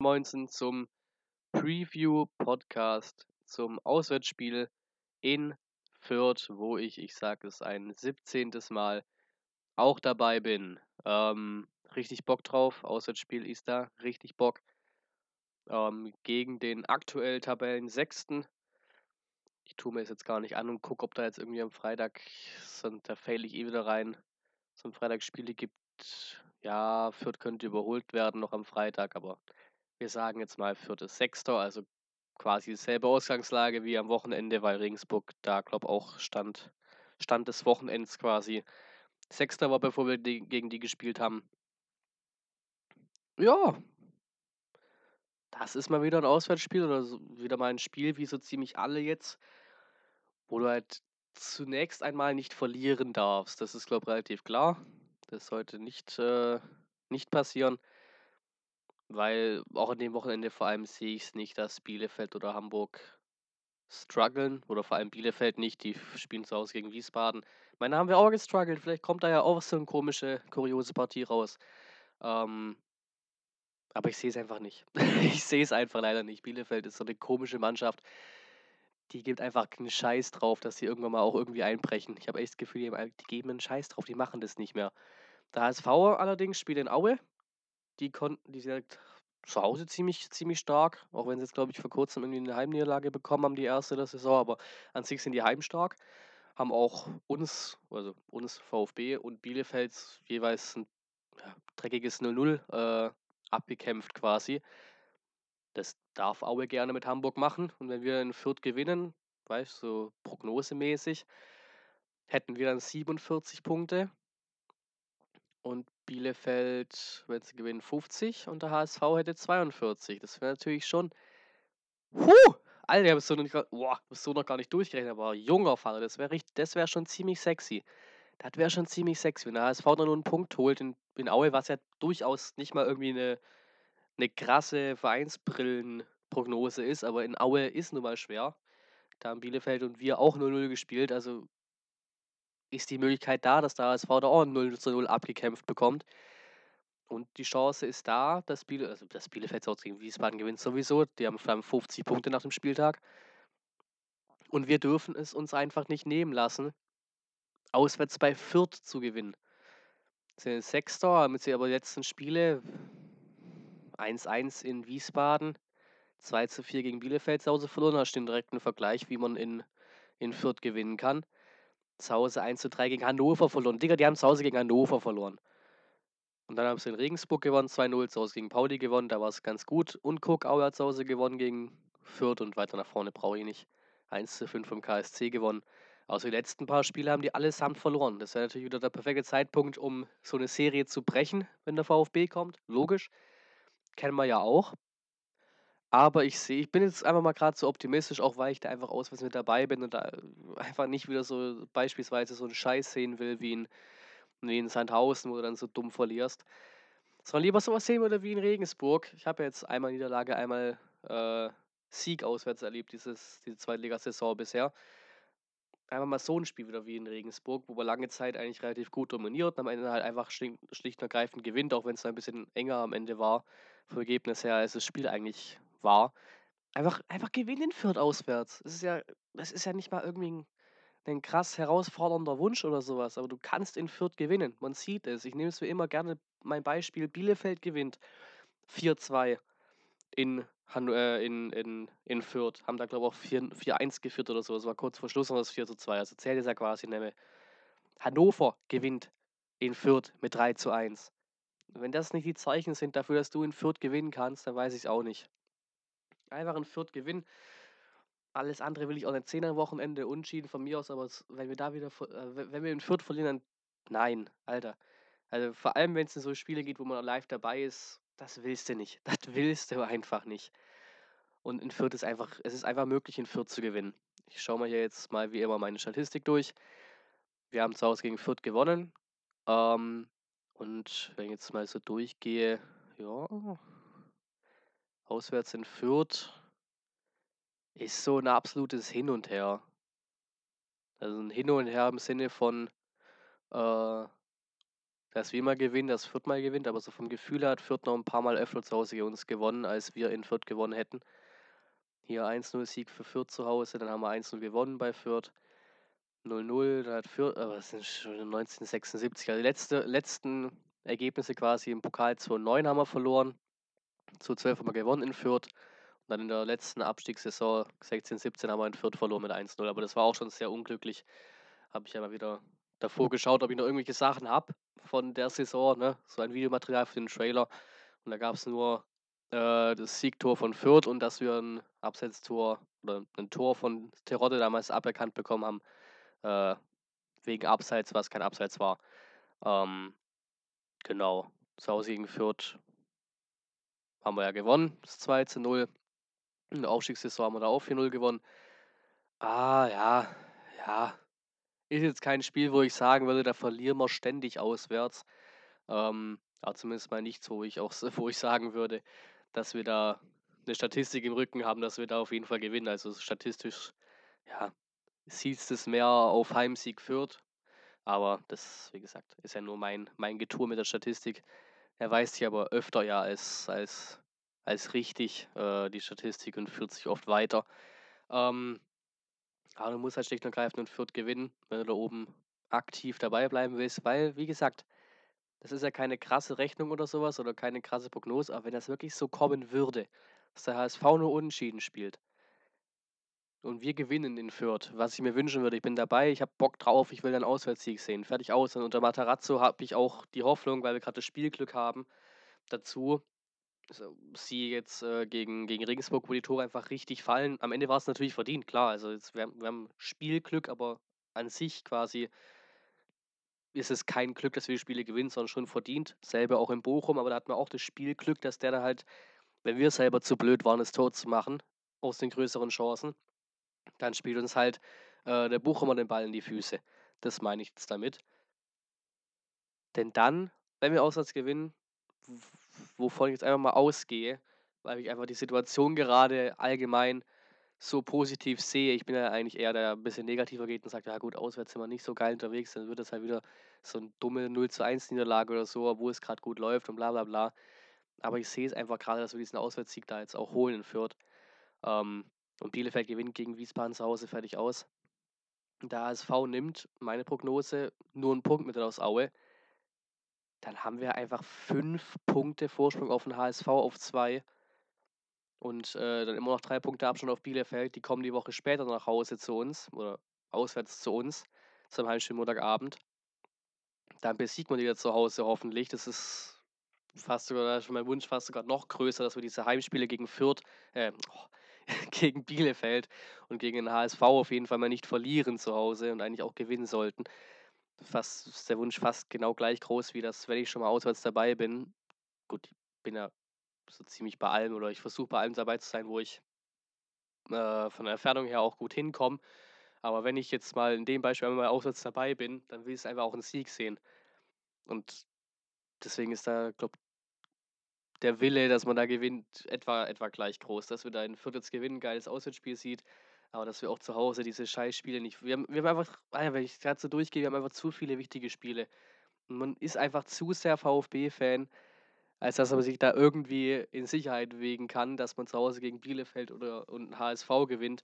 19 zum Preview-Podcast zum Auswärtsspiel in Fürth, wo ich, ich sage es ein 17. Mal, auch dabei bin. Ähm, richtig Bock drauf. Auswärtsspiel ist da. Richtig Bock. Ähm, gegen den aktuell Tabellen Sechsten. Ich tue mir es jetzt gar nicht an und gucke, ob da jetzt irgendwie am Freitag, sind, da fail ich eh wieder rein, ein Freitag Spiele gibt. Ja, Fürth könnte überholt werden noch am Freitag, aber wir sagen jetzt mal ist Sechster, also quasi dieselbe Ausgangslage wie am Wochenende, weil Regensburg da, glaube ich, auch stand, Stand des Wochenends quasi. Sechster war, bevor wir die, gegen die gespielt haben. Ja, das ist mal wieder ein Auswärtsspiel oder so, wieder mal ein Spiel, wie so ziemlich alle jetzt, wo du halt zunächst einmal nicht verlieren darfst. Das ist, glaube ich, relativ klar. Das sollte nicht, äh, nicht passieren, weil auch an dem Wochenende vor allem sehe ich es nicht, dass Bielefeld oder Hamburg strugglen oder vor allem Bielefeld nicht. Die spielen zu Hause gegen Wiesbaden. Meine haben wir auch gestruggelt. Vielleicht kommt da ja auch so eine komische, kuriose Partie raus. Ähm, aber ich sehe es einfach nicht. ich sehe es einfach leider nicht. Bielefeld ist so eine komische Mannschaft. Die gibt einfach keinen Scheiß drauf, dass sie irgendwann mal auch irgendwie einbrechen. Ich habe echt das Gefühl, die geben einen Scheiß drauf, die machen das nicht mehr. Der HSV allerdings spielt in Aue. Die konnten, die sind zu Hause ziemlich, ziemlich stark, auch wenn sie jetzt, glaube ich, vor kurzem irgendwie eine Heimniederlage bekommen haben, die erste der Saison, aber an sich sind die heimstark. Haben auch uns, also uns VfB und Bielefeld jeweils ein dreckiges 0-0 äh, abgekämpft quasi. Das darf Aue gerne mit Hamburg machen. Und wenn wir in Fürth gewinnen, weißt du, so prognosemäßig, hätten wir dann 47 Punkte. Und Bielefeld, wenn sie gewinnen, 50 und der HSV hätte 42. Das wäre natürlich schon. Huh! Alter, ich habe so, so noch gar nicht durchgerechnet, aber junger Vater, das wäre wär schon ziemlich sexy. Das wäre schon ziemlich sexy, wenn der HSV dann nur einen Punkt holt in, in Aue, was ja durchaus nicht mal irgendwie eine, eine krasse Vereinsbrillenprognose ist, aber in Aue ist nun mal schwer. Da haben Bielefeld und wir auch 0-0 gespielt, also ist die Möglichkeit da, dass der HSV da auch 0 0 abgekämpft bekommt. Und die Chance ist da, dass, Biele, also dass Bielefeld auch gegen Wiesbaden gewinnt sowieso. Die haben 50 Punkte nach dem Spieltag. Und wir dürfen es uns einfach nicht nehmen lassen, auswärts bei Fürth zu gewinnen. Sie sind Sechster, haben jetzt aber die letzten Spiele 1-1 in Wiesbaden, 2-4 gegen Bielefeld zu Hause verloren. Da steht direkt ein Vergleich, wie man in, in Fürth gewinnen kann. Zu Hause 1-3 gegen Hannover verloren. Digga, die haben zu Hause gegen Hannover verloren. Und dann haben sie in Regensburg gewonnen, 2-0, zu Hause gegen Pauli gewonnen, da war es ganz gut. Und Aue hat zu Hause gewonnen gegen Fürth und weiter nach vorne brauche ich nicht. 1-5 vom KSC gewonnen. Außer die letzten paar Spiele haben die allesamt verloren. Das wäre natürlich wieder der perfekte Zeitpunkt, um so eine Serie zu brechen, wenn der VfB kommt. Logisch. Kennen wir ja auch. Aber ich sehe, ich bin jetzt einfach mal gerade so optimistisch, auch weil ich da einfach auswärts mit dabei bin und da einfach nicht wieder so beispielsweise so einen Scheiß sehen will wie in, wie in Sandhausen, wo du dann so dumm verlierst. Sondern lieber sowas sehen würde wie in Regensburg. Ich habe jetzt einmal Niederlage, einmal äh, Sieg auswärts erlebt, dieses, diese Zweitligasaison bisher einfach mal so ein Spiel wieder wie in Regensburg, wo wir lange Zeit eigentlich relativ gut dominiert und am Ende halt einfach schlicht, und ergreifend gewinnt, auch wenn es ein bisschen enger am Ende war, vom Ergebnis her, als das Spiel eigentlich war. Einfach, einfach gewinnen führt auswärts. Das ist ja, das ist ja nicht mal irgendwie ein, ein krass herausfordernder Wunsch oder sowas, aber du kannst in Fürth gewinnen. Man sieht es. Ich nehme es wie immer gerne mein Beispiel. Bielefeld gewinnt 4-2 in äh, in, in, in Fürth. Haben da, glaube ich, auch 4-1 geführt oder so. Es war kurz vor Schluss noch das 4 2. Also zählt es ja quasi nicht Hannover gewinnt in Fürth mit 3 zu 1. Wenn das nicht die Zeichen sind dafür, dass du in Fürth gewinnen kannst, dann weiß ich es auch nicht. Einfach in Fürth gewinnen. Alles andere will ich auch nicht sehen am Wochenende. Unschieden von mir aus, aber wenn wir da wieder, äh, wenn wir in Fürth verlieren, dann nein, Alter. Also vor allem, wenn es in so Spiele geht, wo man live dabei ist, das willst du nicht. Das willst du einfach nicht. Und in Fürth ist einfach, es ist einfach möglich, in Fürth zu gewinnen. Ich schaue mal hier jetzt mal wie immer meine Statistik durch. Wir haben zu Hause gegen Fürth gewonnen. Ähm, und wenn ich jetzt mal so durchgehe, ja, auswärts in Fürth ist so ein absolutes Hin und Her. Also ein Hin und Her im Sinne von, äh, dass wir immer gewinnen, dass Fürth mal gewinnt, aber so vom Gefühl hat Fürth noch ein paar Mal öfter zu Hause uns gewonnen, als wir in Fürth gewonnen hätten. Hier 1-0-Sieg für Fürth zu Hause, dann haben wir 1-0 gewonnen bei Fürth. 0-0, dann hat Fürth, aber es sind schon 1976, also die letzte, letzten Ergebnisse quasi im Pokal 2-9 haben wir verloren, zu 12 haben wir gewonnen in Fürth und dann in der letzten Abstiegssaison 16-17 haben wir in Fürth verloren mit 1-0, aber das war auch schon sehr unglücklich. Habe ich ja mal wieder davor geschaut, ob ich noch irgendwelche Sachen habe von der Saison, ne? so ein Videomaterial für den Trailer und da gab es nur äh, das Siegtor von Fürth und dass wir ein Absetztor oder ein Tor von Terodde damals aberkannt bekommen haben, äh, wegen Abseits, was kein Abseits war. Ähm, genau, zu Hause gegen Fürth haben wir ja gewonnen, das 2 zu 0. In der Aufstiegssaison haben wir da auch 4-0 gewonnen. Ah, ja, ja. Ist jetzt kein Spiel, wo ich sagen würde, da verlieren wir ständig auswärts. Ähm, aber zumindest mal nichts, wo ich auch wo ich sagen würde, dass wir da eine Statistik im Rücken haben, dass wir da auf jeden Fall gewinnen. Also statistisch, ja, sieht es mehr auf Heimsieg führt. Aber das, wie gesagt, ist ja nur mein, mein Getue mit der Statistik. Er weiß sich aber öfter ja als, als, als richtig, äh, die Statistik, und führt sich oft weiter. Ähm, aber du musst halt schlicht und greifend und Fürth gewinnen, wenn du da oben aktiv dabei bleiben willst, weil, wie gesagt, das ist ja keine krasse Rechnung oder sowas oder keine krasse Prognose, aber wenn das wirklich so kommen würde, dass der HSV nur unentschieden spielt und wir gewinnen in Fürth, was ich mir wünschen würde, ich bin dabei, ich habe Bock drauf, ich will einen Auswärtssieg sehen, fertig aus. Und unter Matarazzo habe ich auch die Hoffnung, weil wir gerade das Spielglück haben, dazu, sie jetzt äh, gegen, gegen Regensburg, wo die Tore einfach richtig fallen. Am Ende war es natürlich verdient, klar. Also jetzt, wir, wir haben Spielglück, aber an sich quasi ist es kein Glück, dass wir die Spiele gewinnen, sondern schon verdient. Selber auch in Bochum, aber da hat man auch das Spielglück, dass der da halt, wenn wir selber zu blöd waren, das Tor zu machen, aus den größeren Chancen, dann spielt uns halt äh, der Bochumer den Ball in die Füße. Das meine ich jetzt damit. Denn dann, wenn wir auswärts gewinnen, wovon ich jetzt einfach mal ausgehe, weil ich einfach die Situation gerade allgemein so positiv sehe. Ich bin ja eigentlich eher der ein bisschen negativer geht und sagt, ja gut, auswärts sind wir nicht so geil unterwegs, dann wird das halt wieder so eine dumme 0 zu 1 Niederlage oder so, wo es gerade gut läuft und bla bla bla. Aber ich sehe es einfach gerade, dass wir diesen Auswärtssieg da jetzt auch holen in Fürth. Ähm, und Bielefeld gewinnt gegen Wiesbaden zu Hause fertig aus. Der HSV nimmt, meine Prognose, nur einen Punkt mit aus Aue. Dann haben wir einfach fünf Punkte Vorsprung auf den HSV auf zwei. Und äh, dann immer noch drei Punkte Abstand auf Bielefeld. Die kommen die Woche später nach Hause zu uns oder auswärts zu uns zum Heimspiel Montagabend. Dann besiegt man die wieder zu Hause hoffentlich. Das ist fast sogar schon mein Wunsch, fast sogar noch größer, dass wir diese Heimspiele gegen Fürth, äh, oh, gegen Bielefeld und gegen den HSV auf jeden Fall mal nicht verlieren zu Hause und eigentlich auch gewinnen sollten. Fast ist der Wunsch fast genau gleich groß wie das, wenn ich schon mal auswärts dabei bin. Gut, ich bin ja so ziemlich bei allem oder ich versuche bei allem dabei zu sein, wo ich äh, von der Entfernung her auch gut hinkomme. Aber wenn ich jetzt mal in dem Beispiel einmal auswärts dabei bin, dann will ich es einfach auch einen Sieg sehen. Und deswegen ist da, glaube der Wille, dass man da gewinnt, etwa, etwa gleich groß. Dass wir da in jetzt gewinnen, geiles Auswärtsspiel sieht, aber dass wir auch zu Hause diese Scheißspiele nicht. Wir haben, wir haben einfach, ah wenn ich gerade so durchgehe, wir haben einfach zu viele wichtige Spiele. Und man ist einfach zu sehr VfB-Fan, als dass man sich da irgendwie in Sicherheit wegen kann, dass man zu Hause gegen Bielefeld oder und HSV gewinnt.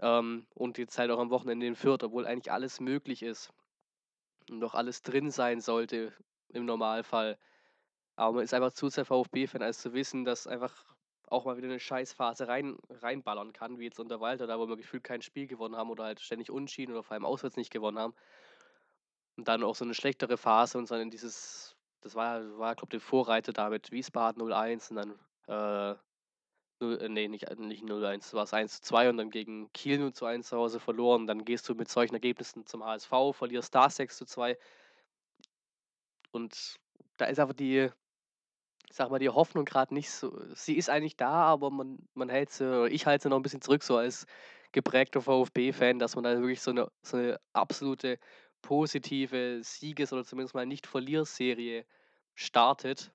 Ähm, und jetzt halt auch am Wochenende in Fürth, obwohl eigentlich alles möglich ist und doch alles drin sein sollte im Normalfall. Aber man ist einfach zu sehr VfB-Fan, als zu wissen, dass einfach auch mal wieder eine Scheißphase rein, reinballern kann, wie jetzt unter Walter, da wo wir gefühlt kein Spiel gewonnen haben oder halt ständig unschieden oder vor allem auswärts nicht gewonnen haben. Und dann auch so eine schlechtere Phase und dann in dieses das war, war glaube ich, der Vorreiter da mit Wiesbaden 0-1 und dann, äh, 0, äh, nee, nicht, nicht 0-1, das war es 1-2 und dann gegen Kiel 0-1 zu Hause verloren. Dann gehst du mit solchen Ergebnissen zum HSV, verlierst da 6-2. Und da ist einfach die, sag mal, die Hoffnung gerade nicht so, sie ist eigentlich da, aber man, man hält sie, ich halte sie noch ein bisschen zurück, so als geprägter VfB-Fan, dass man da wirklich so eine, so eine absolute positive Sieges- oder zumindest mal Nicht-Verlierserie startet,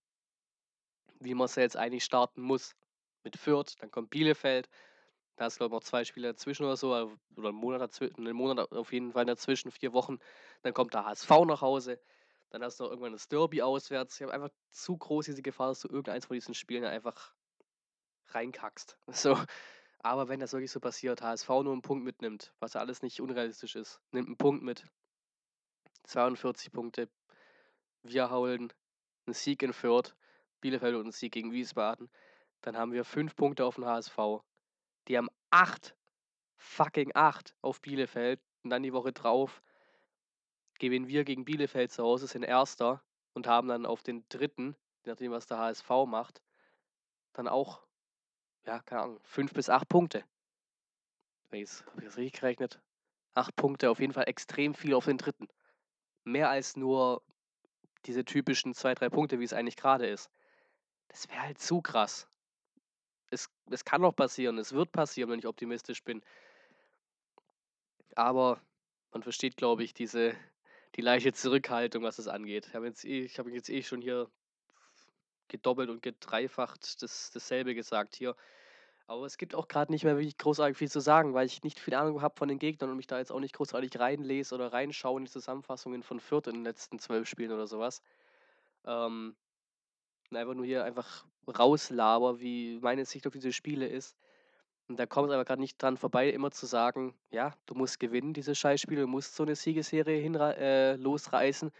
wie man es jetzt eigentlich starten muss. Mit Fürth, dann kommt Bielefeld, da ist, glaube ich, noch zwei Spiele dazwischen oder so, oder einen Monat, dazwischen, einen Monat auf jeden Fall dazwischen, vier Wochen. Dann kommt der HSV nach Hause, Dann hast du noch irgendwann das Derby auswärts. Ich habe einfach zu groß diese Gefahr, dass du irgendeins von diesen Spielen einfach reinkackst. So. Aber wenn das wirklich so passiert, HSV nur einen Punkt mitnimmt, was ja alles nicht unrealistisch ist, nimmt einen Punkt mit. 42 Punkte. Wir holen einen Sieg in Fürth, Bielefeld und einen Sieg gegen Wiesbaden. Dann haben wir fünf Punkte auf den HSV. Die haben acht, fucking acht auf Bielefeld. Und dann die Woche drauf gewinnen wir gegen Bielefeld zu Hause, sind Erster und haben dann auf den dritten, nachdem was der HSV macht, dann auch ja, keine Ahnung, fünf bis acht Punkte. Habe ich das richtig gerechnet? Acht Punkte, auf jeden Fall extrem viel auf den dritten. Mehr als nur diese typischen zwei, drei Punkte, wie es eigentlich gerade ist. Das wäre halt zu krass. Es, es kann noch passieren, es wird passieren, wenn ich optimistisch bin. Aber man versteht, glaube ich, diese, die leichte Zurückhaltung, was es angeht. Ich habe jetzt eh, habe jetzt eh schon hier gedoppelt und gedreifacht das, dasselbe gesagt hier. Aber es gibt auch gerade nicht mehr wirklich großartig viel zu sagen, weil ich nicht viel Ahnung habe von den Gegnern und mich da jetzt auch nicht großartig reinlese oder reinschaue in die Zusammenfassungen von Fürth in den letzten zwölf Spielen oder sowas. Ähm, einfach nur hier einfach rauslaber, wie meine Sicht auf diese Spiele ist. Und da kommt es aber gerade nicht dran vorbei, immer zu sagen, ja, du musst gewinnen, diese Scheißspiele, du musst so eine Siegesserie hinra äh, losreißen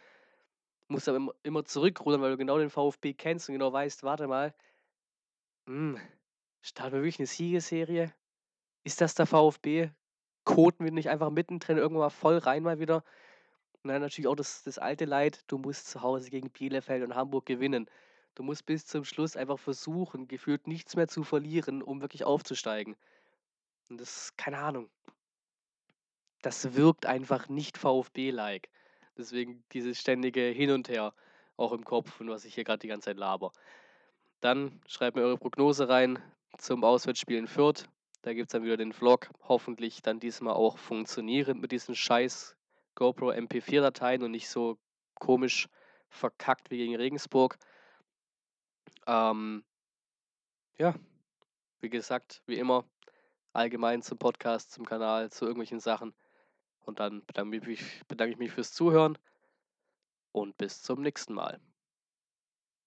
musst aber immer zurückrudern, weil du genau den VfB kennst und genau weißt, warte mal, hm, starten wir wirklich eine Siegesserie? Ist das der VfB? Koten wir nicht einfach mittendrin irgendwann mal voll rein mal wieder? Und dann natürlich auch das, das alte Leid, du musst zu Hause gegen Bielefeld und Hamburg gewinnen. Du musst bis zum Schluss einfach versuchen, gefühlt nichts mehr zu verlieren, um wirklich aufzusteigen. Und das, keine Ahnung. Das wirkt einfach nicht VfB-like. Deswegen dieses ständige Hin und Her auch im Kopf und was ich hier gerade die ganze Zeit laber. Dann schreibt mir eure Prognose rein zum Auswärtsspiel in Fürth. Da gibt es dann wieder den Vlog. Hoffentlich dann diesmal auch funktionierend mit diesen scheiß GoPro MP4-Dateien und nicht so komisch verkackt wie gegen Regensburg. Ähm, ja, wie gesagt, wie immer, allgemein zum Podcast, zum Kanal, zu irgendwelchen Sachen. Und dann bedanke ich mich, bedanke ich mich fürs Zuhören und bis zum nächsten Mal.